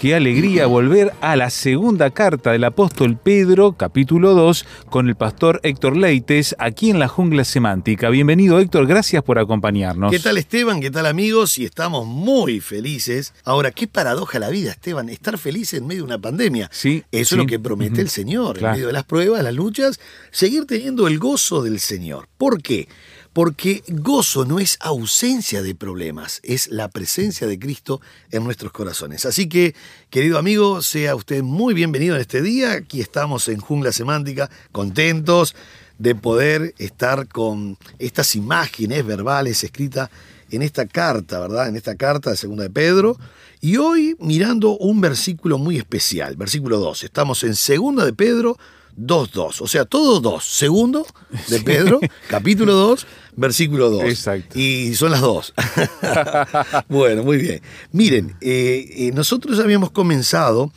Qué alegría volver a la segunda carta del apóstol Pedro, capítulo 2, con el pastor Héctor Leites, aquí en la jungla semántica. Bienvenido Héctor, gracias por acompañarnos. ¿Qué tal Esteban? ¿Qué tal amigos? Y estamos muy felices. Ahora, qué paradoja la vida, Esteban, estar feliz en medio de una pandemia. Sí, Eso sí. es lo que promete el Señor, Claro. en medio de las pruebas, las luchas, seguir teniendo el gozo del Señor. ¿Por qué? Porque gozo no es ausencia de problemas, es la presencia de Cristo en nuestros corazones. Así que, querido amigo, sea usted muy bienvenido en este día. Aquí estamos en Jungla Semántica, contentos de poder estar con estas imágenes verbales escritas en esta carta, ¿verdad? En esta carta de Segunda de Pedro. Y hoy mirando un versículo muy especial, versículo 2. Estamos en Segunda de Pedro 2.2, o sea, todo 2. Segundo de Pedro, capítulo 2, versículo 2. Exacto. Y son las dos. bueno, muy bien. Miren, eh, eh, nosotros habíamos comenzado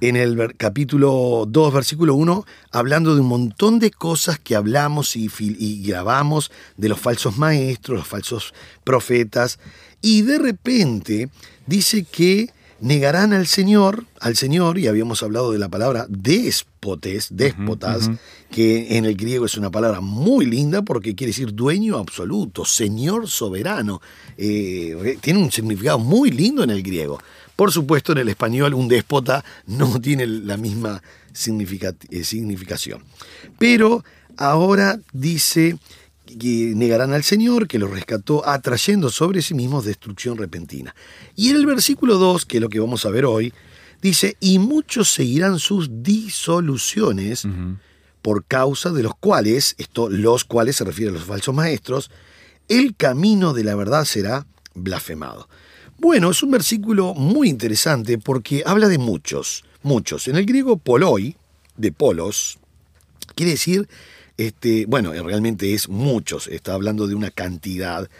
en el capítulo 2, versículo 1, hablando de un montón de cosas que hablamos y, grabamos de los falsos maestros, los falsos profetas, y de repente dice que negarán al Señor, al Señor, y habíamos hablado de la palabra déspotes, déspotas, que en el griego es una palabra muy linda porque quiere decir dueño absoluto, señor soberano. Eh, tiene un significado muy lindo en el griego. Por supuesto, en el español un déspota no tiene la misma eh, significación. Pero ahora dice que negarán al Señor, que los rescató, atrayendo sobre sí mismos destrucción repentina. Y en el versículo 2, que es lo que vamos a ver hoy, dice, y muchos seguirán sus disoluciones, por causa de los cuales, esto, los cuales se refiere a los falsos maestros, el camino de la verdad será blasfemado. Bueno, es un versículo muy interesante porque habla de muchos, muchos. En el griego poloi, de polos, quiere decir, este, bueno, realmente es muchos, está hablando de una cantidad,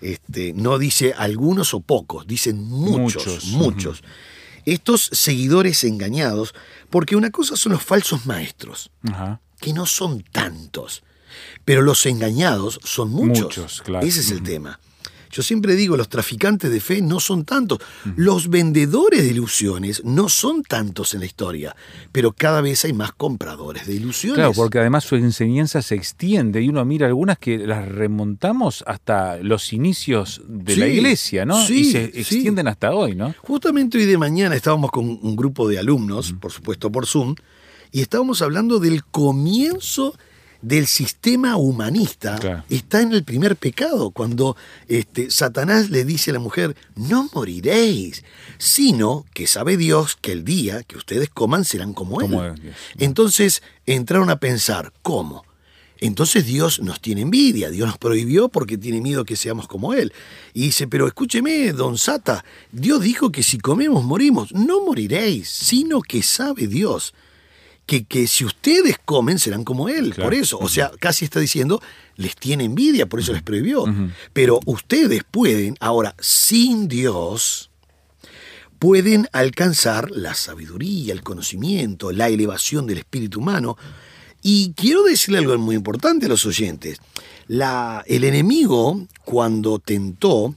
este, no dice algunos o pocos, dicen muchos, Muchos, muchos. Estos seguidores engañados, porque una cosa son los falsos maestros, Ajá. que no son tantos, pero los engañados son muchos. Muchos, claro. Ese es el tema. Yo siempre digo, los traficantes de fe no son tantos. Los vendedores de ilusiones no son tantos en la historia, pero cada vez hay más compradores de ilusiones. Claro, porque además su enseñanza se extiende y uno mira algunas que las remontamos hasta los inicios de la iglesia, ¿no? sí, y se sí. extienden hasta hoy, ¿no? Justamente hoy de mañana estábamos con un grupo de alumnos, por supuesto por Zoom, y estábamos hablando del comienzo del sistema humanista. Claro. Está en el primer pecado, cuando este, Satanás le dice a la mujer, no moriréis, sino que sabe Dios que el día que ustedes coman serán como Él. Como es Dios. Entonces entraron a pensar, ¿cómo? Entonces Dios nos tiene envidia, Dios nos prohibió porque tiene miedo que seamos como Él. Y dice, pero escúcheme, don Sata, Dios dijo que si comemos morimos. No moriréis, sino que sabe Dios que, que si ustedes comen serán como Él. Claro. Por eso, o sea, casi está diciendo, les tiene envidia, por eso les prohibió. Pero ustedes pueden, ahora, sin Dios, pueden alcanzar la sabiduría, el conocimiento, la elevación del espíritu humano. Y quiero decirle algo muy importante a los oyentes. La, el enemigo, cuando tentó,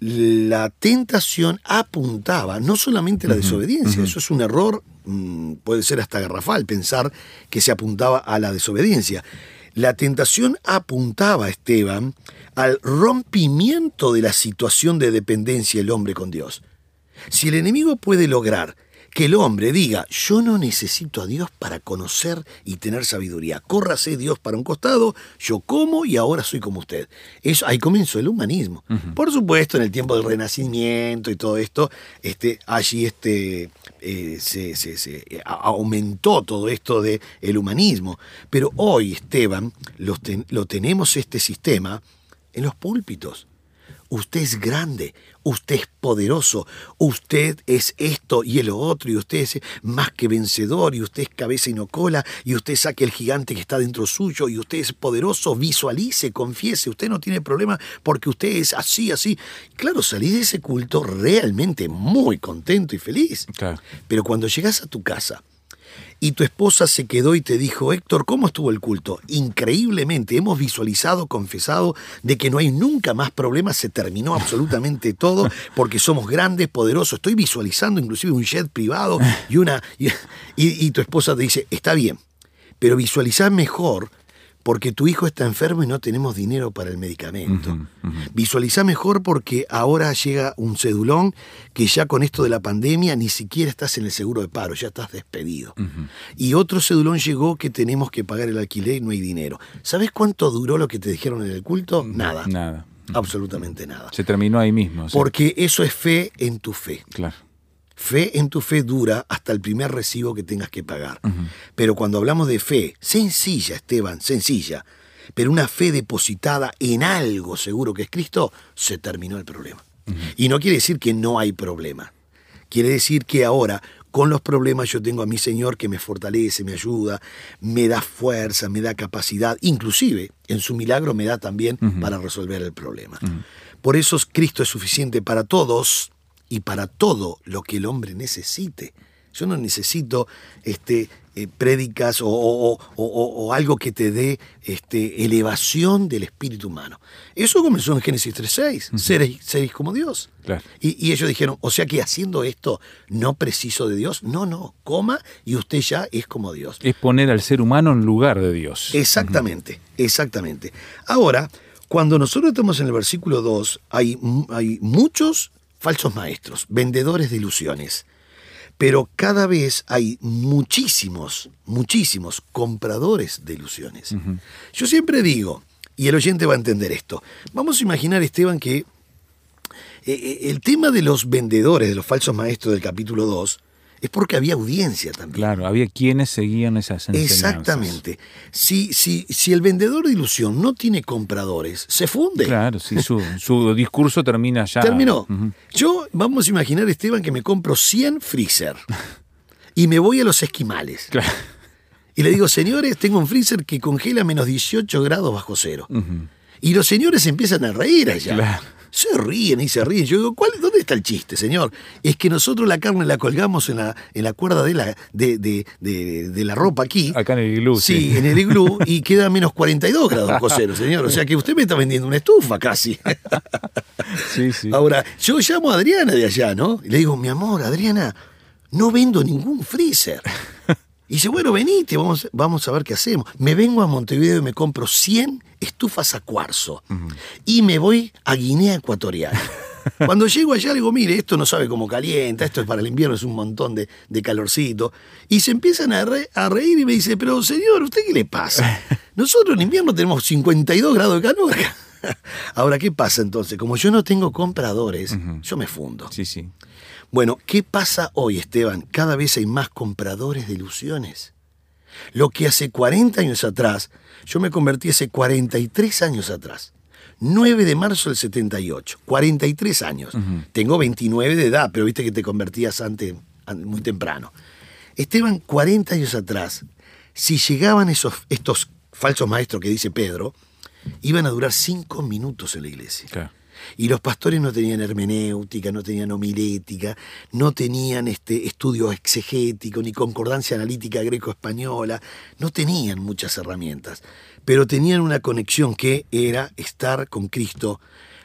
la tentación apuntaba no solamente a la desobediencia, eso es un error, puede ser hasta garrafal pensar que se apuntaba a la desobediencia. La tentación apuntaba, Esteban, al rompimiento de la situación de dependencia del hombre con Dios. Si el enemigo puede lograr que el hombre diga, yo no necesito a Dios para conocer y tener sabiduría. Córrase Dios para un costado, yo como y ahora soy como usted. Eso, ahí comenzó el humanismo. Por supuesto, en el tiempo del Renacimiento y todo esto, este, allí este, eh, se, se- se, eh, aumentó todo esto del el humanismo. Pero hoy, Esteban, ten- lo tenemos este sistema en los púlpitos. Usted es grande, usted es poderoso, usted es esto y el otro, y usted es más que vencedor, y usted es cabeza y no cola, y usted saque el gigante que está dentro suyo, y usted es poderoso, visualice, confiese, usted no tiene problema porque usted es así, así. Claro, salí de ese culto realmente muy contento y feliz. Claro. Pero cuando llegas a tu casa y tu esposa se quedó y te dijo, Héctor, ¿cómo estuvo el culto? Increíblemente, hemos visualizado, confesado, de que no hay nunca más problemas, se terminó absolutamente todo, porque somos grandes, poderosos. Estoy visualizando inclusive un jet privado y una. Y, y- tu esposa te dice, está bien, pero visualizá mejor. Porque tu hijo está enfermo y no tenemos dinero para el medicamento. Visualizá mejor porque ahora llega un cedulón que ya con esto de la pandemia ni siquiera estás en el seguro de paro, ya estás despedido. Y otro cedulón llegó que tenemos que pagar el alquiler y no hay dinero. ¿Sabes cuánto duró lo que te dijeron en el culto? Nada. Nada. Absolutamente nada. Se terminó ahí mismo. sí. Porque eso es fe en tu fe. Claro. Fe en tu fe dura hasta el primer recibo que tengas que pagar. Pero cuando hablamos de fe, sencilla, Esteban, sencilla, pero una fe depositada en algo seguro que es Cristo, se terminó el problema. Y no quiere decir que no hay problema. Quiere decir que ahora, con los problemas, yo tengo a mi Señor que me fortalece, me ayuda, me da fuerza, me da capacidad, inclusive en su milagro me da también para resolver el problema. Por eso Cristo es suficiente para todos y para todo lo que el hombre necesite. Yo no necesito este, eh, prédicas o, o- o- o- algo que te dé este, elevación del espíritu humano. Eso comenzó en Génesis 3.6, seréis, seréis como Dios. Claro. Y, y ellos dijeron, o sea que haciendo esto no preciso de Dios. No, no, coma y usted ya es como Dios. Es poner al ser humano en lugar de Dios. Exactamente, exactamente. Ahora, cuando nosotros estamos en el versículo 2, hay, hay muchos falsos maestros, vendedores de ilusiones, pero cada vez hay muchísimos, muchísimos compradores de ilusiones. Yo siempre digo, y el oyente va a entender esto, vamos a imaginar, Esteban, que eh, eh, el tema de los vendedores, de los falsos maestros del capítulo 2, es porque había audiencia también. Claro, había quienes seguían esas enseñanzas. Exactamente. Si, si, si el vendedor de ilusión no tiene compradores, se funde. Claro, sí, su, su discurso termina ya. Terminó. Yo, vamos a imaginar, Esteban, que me compro 100 freezer y me voy a los esquimales. Claro. Y le digo, señores, tengo un freezer que congela menos 18 grados bajo cero. Y los señores empiezan a reír allá. Claro. Se ríen y se ríen. Yo digo, ¿cuál, ¿dónde está el chiste, señor? Es que nosotros la carne la colgamos en la, en la cuerda de la, de, de- de- de la ropa aquí. Acá en el iglú. Sí, en el iglú y queda menos 42 grados cero, señor. O sea que usted me está vendiendo una estufa casi. Sí, sí. Ahora, yo llamo a Adriana de allá, ¿no? Y le digo, mi amor, Adriana, no vendo ningún freezer. Y dice, bueno, venite, vamos, vamos a ver qué hacemos. Me vengo a Montevideo y me compro 100 estufas a cuarzo. Y me voy a Guinea Ecuatorial. Cuando llego allá le digo, mire, esto no sabe cómo calienta, esto es para el invierno, es un montón de, de calorcito. Y se empiezan a, re- a reír y me dice, pero señor, ¿usted qué le pasa? Nosotros en invierno tenemos 52 grados de calor. Ahora, ¿qué pasa entonces? Como yo no tengo compradores, yo me fundo. Sí, sí. Bueno, ¿qué pasa hoy, Esteban? Cada vez hay más compradores de ilusiones. Lo que hace 40 años atrás, yo me convertí hace 43 años atrás. 9 de marzo del 78, 43 años. Tengo 29 de edad, pero viste que te convertías antes, an- muy temprano. Esteban, 40 años atrás, si llegaban esos, estos falsos maestros que dice Pedro, iban a durar 5 minutos en la iglesia. Y los pastores no tenían hermenéutica, no tenían homilética, no tenían este estudio exegético, ni concordancia analítica greco-española, no tenían muchas herramientas, pero tenían una conexión que era estar con Cristo,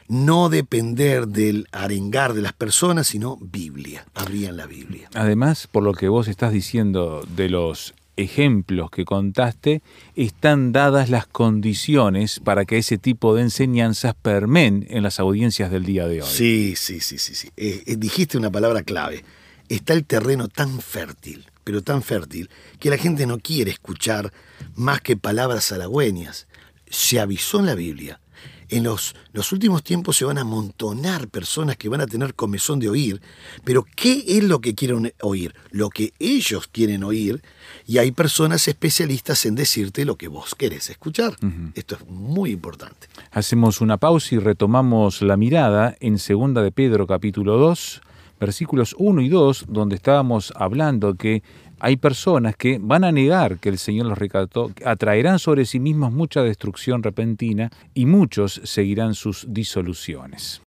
no depender del arengar de las personas, sino Biblia, abrían la Biblia. Además, por lo que vos estás diciendo de los ejemplos que contaste, están dadas las condiciones para que ese tipo de enseñanzas permeen en las audiencias del día de hoy. Sí, sí, sí, sí, sí. Eh, eh, dijiste una palabra clave. está el terreno tan fértil, pero tan fértil, que la gente no quiere escuchar más que palabras halagüeñas. Se avisó en la Biblia. En los, los últimos tiempos se van a amontonar personas que van a tener comezón de oír, pero ¿qué es lo que quieren oír? Lo que ellos quieren oír, y hay personas especialistas en decirte lo que vos querés escuchar. Esto es muy importante. Hacemos una pausa y retomamos la mirada en Segunda de Pedro capítulo 2, versículos 1 y 2, donde estábamos hablando que hay personas que van a negar que el Señor los recató, atraerán sobre sí mismos mucha destrucción repentina y muchos seguirán sus disoluciones.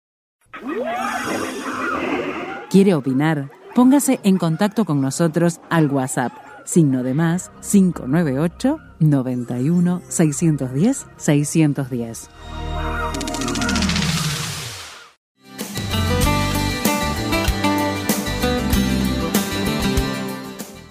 ¿Quiere opinar? Póngase en contacto con nosotros al WhatsApp, signo de más 598 91 610 610.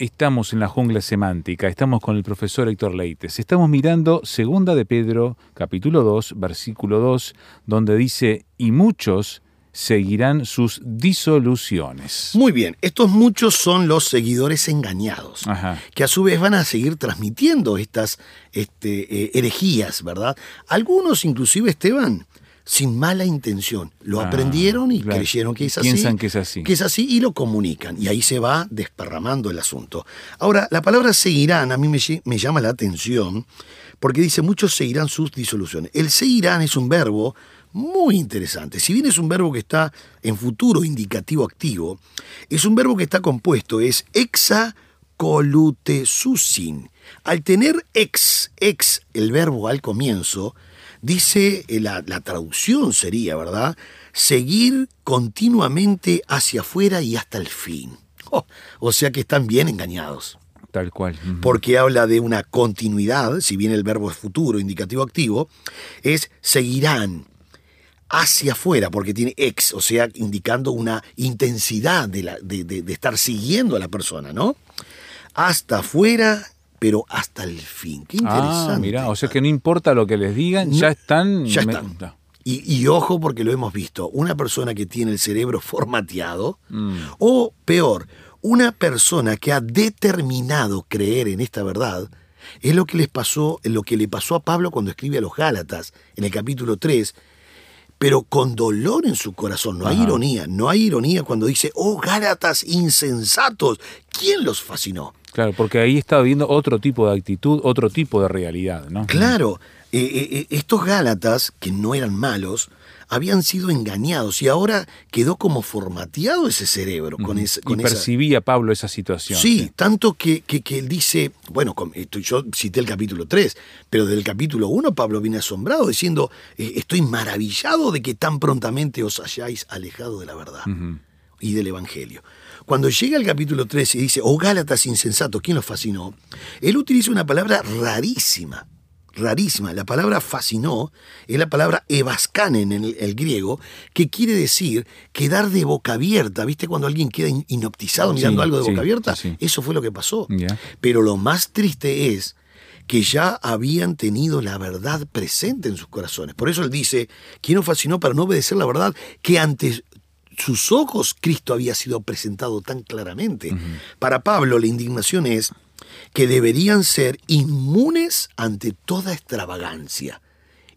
Estamos en la jungla semántica, estamos con el profesor Héctor Leites. Estamos mirando Segunda de Pedro, capítulo 2, versículo 2, donde dice, y muchos seguirán sus disoluciones. Muy bien, estos muchos son los seguidores engañados, Ajá. que a su vez van a seguir transmitiendo estas este, eh, herejías, ¿verdad? Algunos inclusive, Esteban, sin mala intención, lo Ah, aprendieron y claro. creyeron que es así. Piensan que es así. Que es así y lo comunican. Y ahí se va desparramando el asunto. Ahora, la palabra seguirán a mí me, llama la atención porque dice muchos seguirán sus disoluciones. El seguirán es un verbo muy interesante. Si bien es un verbo que está en futuro indicativo activo, es un verbo que está compuesto, es exa. Al tener ex, ex, el verbo al comienzo, dice, eh, la, la traducción sería, ¿verdad? Seguir continuamente hacia afuera y hasta el fin. Oh, o sea que están bien engañados Tal cual. Porque habla de una continuidad, si bien el verbo es futuro, indicativo activo, es seguirán hacia afuera, porque tiene ex, o sea, indicando una intensidad de, la- de- de- de estar siguiendo a la persona, ¿no? Hasta afuera, pero hasta el fin. Qué interesante. Ah, mira, o sea que no importa lo que les digan, ya están... ya están. Y, y ojo porque lo hemos visto, una persona que tiene el cerebro formateado, Mm. o peor, una persona que ha determinado creer en esta verdad, es lo que les pasó, lo que le pasó a Pablo cuando escribe a los Gálatas en el capítulo 3, pero con dolor en su corazón, no hay ironía, no hay ironía cuando dice, oh Gálatas insensatos, ¿quién los fascinó? Claro, porque ahí estaba viendo otro tipo de actitud, otro tipo de realidad, ¿no? Claro, eh, eh, eh, estos Gálatas, que no eran malos, habían sido engañados y ahora quedó como formateado ese cerebro con, y esa... percibía Pablo esa situación. Sí, tanto que, que- que él dice, bueno, yo cité el capítulo 3, pero del capítulo 1 Pablo viene asombrado diciendo, estoy maravillado de que tan prontamente os hayáis alejado de la verdad y del Evangelio. Cuando llega al capítulo 3 y dice, oh Gálatas insensatos, ¿quién los fascinó? Él utiliza una palabra rarísima, rarísima. La palabra fascinó es la palabra evaskanen en el, el griego, que quiere decir quedar de boca abierta. ¿Viste cuando alguien queda in- Sí, mirando algo de sí, boca abierta? sí. Eso fue lo que pasó. Pero lo más triste es que ya habían tenido la verdad presente en sus corazones. Por eso él dice, ¿quién nos fascinó para no obedecer la verdad que ante sus ojos Cristo había sido presentado tan claramente? Para Pablo la indignación es que deberían ser inmunes ante toda extravagancia.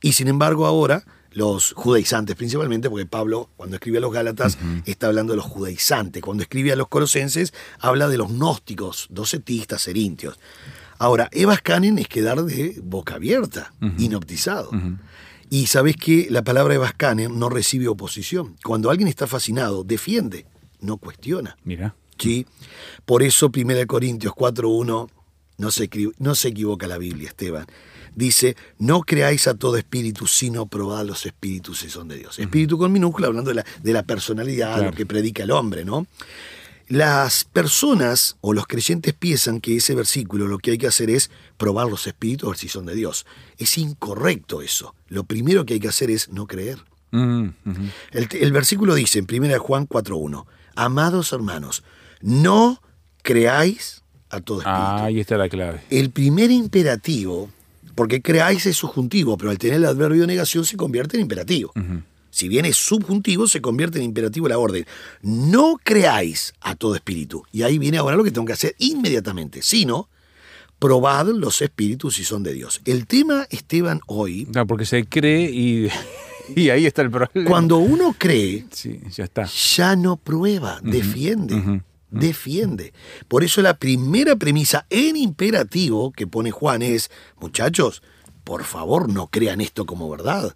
Y sin embargo ahora los judaizantes principalmente, porque Pablo cuando escribe a los Gálatas está hablando de los judaizantes, cuando escribe a los colosenses habla de los gnósticos, docetistas, erintios. Ahora, Evas Canen es quedar de boca abierta, inoptizado. Y sabes que la palabra Canen no recibe oposición. Cuando alguien está fascinado, defiende, no cuestiona. Mira. ¿sí? Por eso 1 Corintios 4.1 no se, no se equivoca la Biblia, Esteban. Dice, no creáis a todo espíritu, sino probad los espíritus si son de Dios. Espíritu con minúscula, hablando de la, de la personalidad, Claro. lo que predica el hombre, ¿no? Las personas o los creyentes piensan que ese versículo lo que hay que hacer es probar los espíritus a ver si son de Dios. Es incorrecto eso. Lo primero que hay que hacer es no creer. Mm. El, el versículo dice en 1 Juan 4.1, Amados hermanos, no creáis a todo espíritu. Ah, ahí está la clave. El primer imperativo, porque creáis es subjuntivo, pero al tener el adverbio de negación se convierte en imperativo. Si bien es subjuntivo, se convierte en imperativo la orden. No creáis a todo espíritu. Y ahí viene ahora lo que tengo que hacer inmediatamente, sino probad los espíritus si son de Dios. El tema, Esteban, hoy, No, porque se cree y, y ahí está el problema. cuando uno cree, Sí, ya está. ya no prueba, defiende. Defiende. Por eso la primera premisa en imperativo que pone Juan es, muchachos, por favor no crean esto como verdad.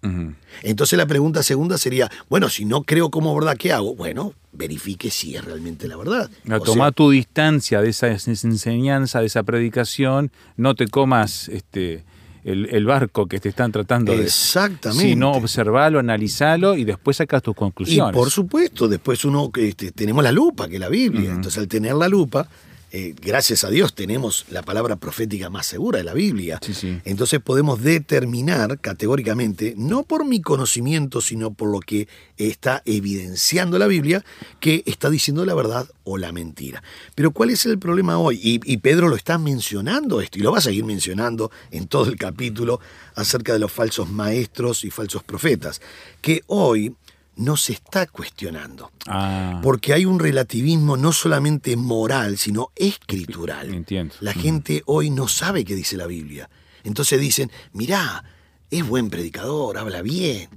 Entonces la pregunta segunda sería, bueno, si no creo como verdad, ¿qué hago? Bueno, verifique si es realmente la verdad. A O tomar sea, tu distancia de esa enseñanza, de esa predicación, no te comas este el, el barco que te están tratando de... Exactamente. Sino observalo, analizalo y después sacas tus Y conclusiones. por supuesto, después uno este, tenemos la lupa, que es la Biblia. Entonces, al tener la lupa, eh, gracias a Dios tenemos la palabra profética más segura de la Biblia. Sí, sí. Entonces podemos determinar categóricamente, no por mi conocimiento, sino por lo que está evidenciando la Biblia, que está diciendo la verdad o la mentira. Pero ¿cuál es el problema hoy? Y, y Pedro lo está mencionando esto, y lo va a seguir mencionando en todo el capítulo acerca de los falsos maestros y falsos profetas, que hoy no se está cuestionando. Ah, Porque hay un relativismo no solamente moral, sino escritural. Entiendo. La gente hoy no sabe qué dice la Biblia. Entonces dicen, mirá, es buen predicador, habla bien,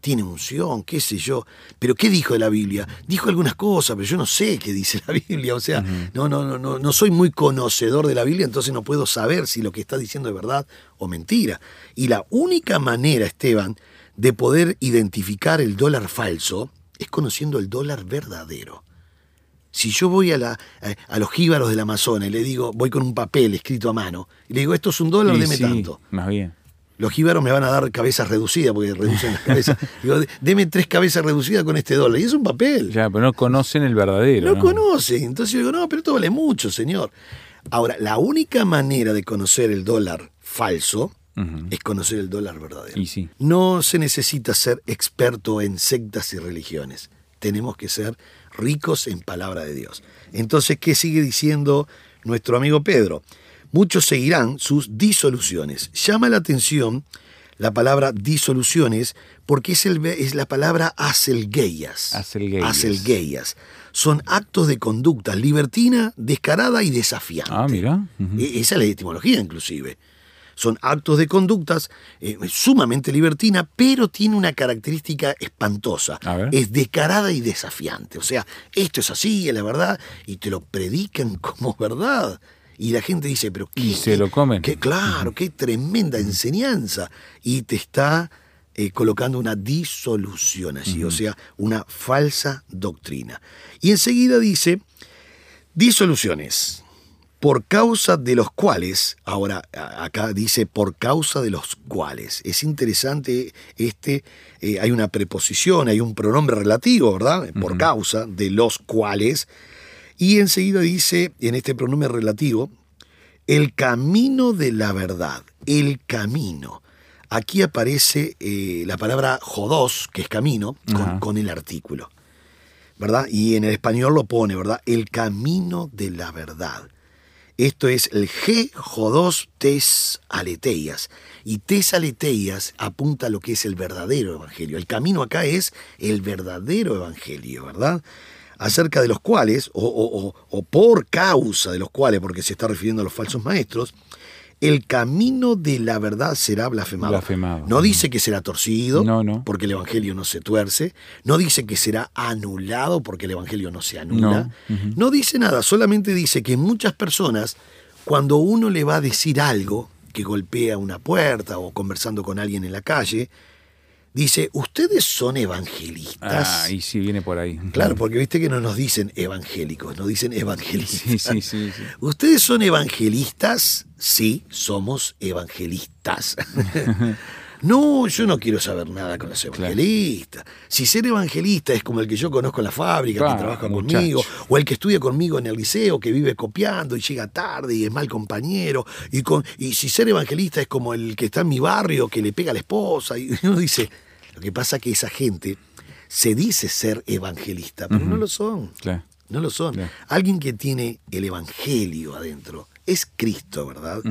tiene unción, qué sé yo. Pero ¿qué dijo de la Biblia? Dijo algunas cosas, pero yo no sé qué dice la Biblia. O sea, no, no, no, no, no soy muy conocedor de la Biblia, entonces no puedo saber si lo que está diciendo es verdad o mentira. Y la única manera, Esteban, de poder identificar el dólar falso es conociendo el dólar verdadero. Si yo voy a, la, a, a los jíbaros del Amazonas y le digo, voy con un papel escrito a mano, y le digo, esto es un dólar, deme sí, tanto. Más bien. Los jíbaros me van a dar cabezas reducidas porque reducen las cabezas. Digo, deme tres cabezas reducidas con este dólar. Y es un papel. Ya, pero no conocen el verdadero. No ¿no? conocen. Entonces yo digo, no, pero esto vale mucho, señor. Ahora, la única manera de conocer el dólar falso Es conocer el dólar verdadero. Y sí. No se necesita ser experto en sectas y religiones. Tenemos que ser ricos en palabra de Dios. Entonces, ¿qué sigue diciendo nuestro amigo Pedro? Muchos seguirán sus disoluciones. Llama la atención la palabra disoluciones porque es, el, es la palabra. Aselgueias. Aselgueias. Son actos de conducta libertina, descarada y desafiante. Ah, mira. E- Esa es la etimología inclusive. Son actos de conductas eh, sumamente libertina, pero tiene una característica espantosa. Es descarada y desafiante. O sea, esto es así, es la verdad, y te lo predican como verdad. Y la gente dice, pero qué, Y se lo comen. qué- claro, qué tremenda enseñanza. Y te está eh, colocando una disolución allí, o sea, una falsa doctrina. Y enseguida dice, disoluciones por causa de los cuales, ahora acá dice por causa de los cuales. Es interesante este, eh, hay una preposición, hay un pronombre relativo, ¿verdad? Por causa de los cuales. Y enseguida dice en este pronombre relativo, el camino de la verdad, el camino. Aquí aparece eh, la palabra jodos, que es camino, con, con el artículo. ¿Verdad? Y en el español lo pone, ¿verdad? El camino de la verdad. Esto es el G jodos tes aleteias. Y tes aleteias apunta a lo que es el verdadero evangelio. El camino acá es el verdadero evangelio, ¿verdad? Acerca de los cuales, o- o- o por causa de los cuales, porque se está refiriendo a los falsos maestros, el camino de la verdad será blasfemado. Blasfemado. No dice que será torcido, No, no. porque el evangelio no se tuerce. No dice que será anulado, porque el evangelio no se anula. No. No dice nada, solamente dice que muchas personas, cuando uno le va a decir algo, que golpea una puerta o conversando con alguien en la calle, dice, ¿ustedes son evangelistas? Ah, y sí, viene por ahí. Claro, porque viste que no nos dicen evangélicos, nos dicen evangelistas. Sí, sí. sí. ¿Ustedes son evangelistas? Sí, somos evangelistas. No, yo no quiero saber nada con los evangelistas. Si ser evangelista es como el que yo conozco en la fábrica, Claro, que trabaja muchacho. conmigo, o el que estudia conmigo en el liceo, que vive copiando y llega tarde y es mal compañero, y, con, y si ser evangelista es como el que está en mi barrio, que le pega a la esposa, y uno dice, lo que pasa que esa gente se dice ser evangelista, pero no lo son. Claro. No lo son. Alguien que tiene el Evangelio adentro es Cristo, ¿verdad?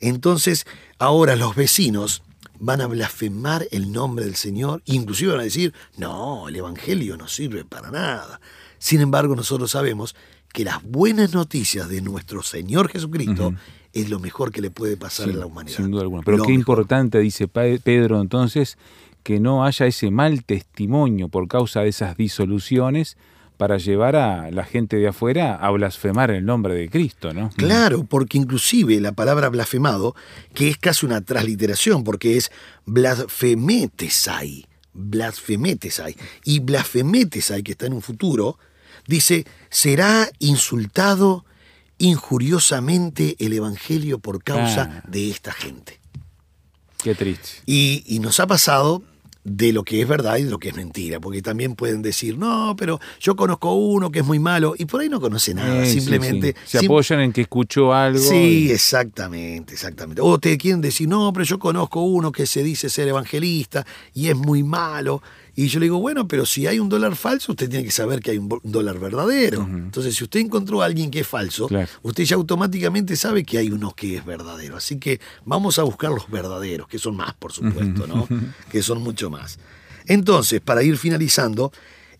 Entonces, ahora los vecinos van a blasfemar el nombre del Señor, inclusive van a decir, no, el Evangelio no sirve para nada. Sin embargo, nosotros sabemos que las buenas noticias de nuestro Señor Jesucristo es lo mejor que le puede pasar Sí, a la humanidad. Sin duda alguna. Pero Lo qué mejor. importante, dice Pedro entonces, que no haya ese mal testimonio por causa de esas disoluciones para llevar a la gente de afuera a blasfemar el nombre de Cristo, ¿no? Claro, porque inclusive la palabra blasfemado, que es casi una transliteración, porque es blasfemetesai, blasfemetesai, y blasfemetesai, que está en un futuro, dice, será insultado injuriosamente el Evangelio por causa Ah. de esta gente. Qué triste. Y, y nos ha pasado de lo que es verdad y de lo que es mentira, porque también pueden decir, no, pero yo conozco uno que es muy malo, y por ahí no conoce nada, sí, simplemente... sí. Se sim- apoyan en que escuchó algo. Sí, y- exactamente, exactamente. O te quieren decir, no, pero yo conozco uno que se dice ser evangelista y es muy malo. Y yo le digo, bueno, pero si hay un dólar falso, usted tiene que saber que hay un dólar verdadero. Entonces, si usted encontró a alguien que es falso, Claro. usted ya automáticamente sabe que hay uno que es verdadero. Así que vamos a buscar los verdaderos, que son más, por supuesto, ¿no? que son mucho más. Entonces, para ir finalizando,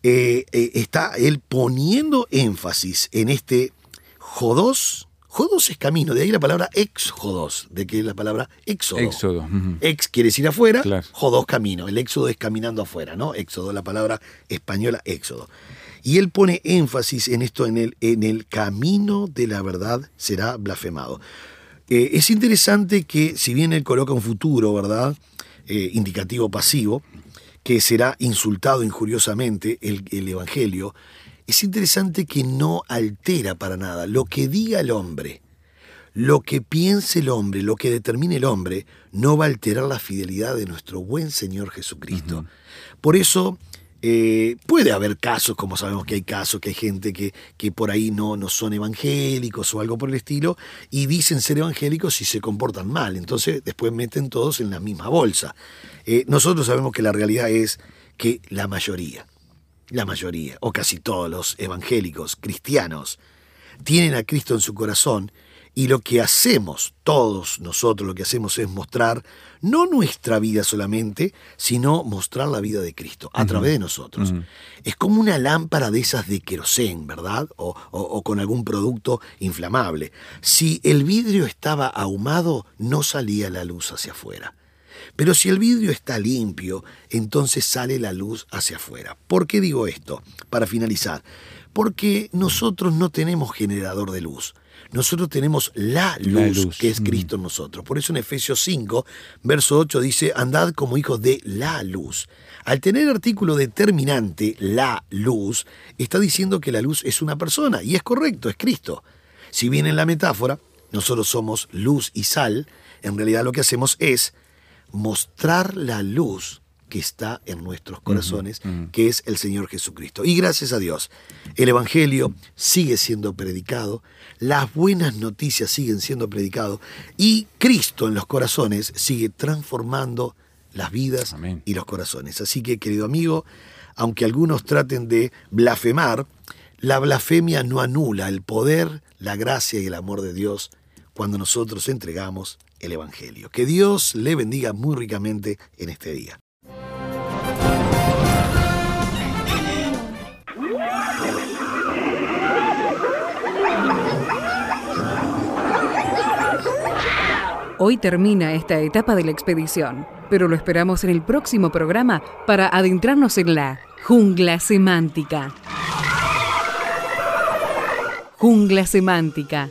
eh, eh, está él poniendo énfasis en este jodos. Jodos es camino, de ahí la palabra ex-jodos, de que es la palabra éxodo. Éxodo. Ex quiere decir afuera, Claro. jodos camino. El éxodo es caminando afuera, ¿no? Éxodo, la palabra española éxodo. Y él pone énfasis en esto, en el, en el camino de la verdad será blasfemado. Eh, es interesante que, si bien él coloca un futuro, ¿verdad? Eh, indicativo pasivo, que será insultado injuriosamente el, el Evangelio, es interesante que no altera para nada lo que diga el hombre, lo que piense el hombre, lo que determine el hombre, no va a alterar la fidelidad de nuestro buen Señor Jesucristo. Por eso eh, puede haber casos, como sabemos que hay casos, que hay gente que, que por ahí no, no son evangélicos o algo por el estilo, y dicen ser evangélicos y se comportan mal. Entonces después meten todos en la misma bolsa. Eh, nosotros sabemos que la realidad es que la mayoría, la mayoría, o casi todos los evangélicos cristianos, tienen a Cristo en su corazón y lo que hacemos, todos nosotros lo que hacemos es mostrar no nuestra vida solamente, sino mostrar la vida de Cristo a través de nosotros. Es como una lámpara de esas de querosén, ¿verdad? O, o- o con algún producto inflamable. Si el vidrio estaba ahumado, no salía la luz hacia afuera. Pero si el vidrio está limpio, entonces sale la luz hacia afuera. ¿Por qué digo esto? Para finalizar. Porque nosotros no tenemos generador de luz. Nosotros tenemos la luz, La luz. que es Mm. Cristo en nosotros. Por eso en Efesios 5, verso 8 dice, andad como hijos de la luz. Al tener artículo determinante, la luz, está diciendo que la luz es una persona. Y es correcto, es Cristo. Si bien en la metáfora nosotros somos luz y sal, en realidad lo que hacemos es mostrar la luz que está en nuestros corazones, que es el Señor Jesucristo. Y gracias a Dios, el Evangelio sigue siendo predicado, las buenas noticias siguen siendo predicadas y Cristo en los corazones sigue transformando las vidas Amén. y los corazones. Así que, querido amigo, aunque algunos traten de blasfemar, la blasfemia no anula el poder, la gracia y el amor de Dios cuando nosotros entregamos el Evangelio. Que Dios le bendiga muy ricamente en este día. Hoy termina esta etapa de la expedición, pero lo esperamos en el próximo programa para adentrarnos en la jungla semántica. Jungla semántica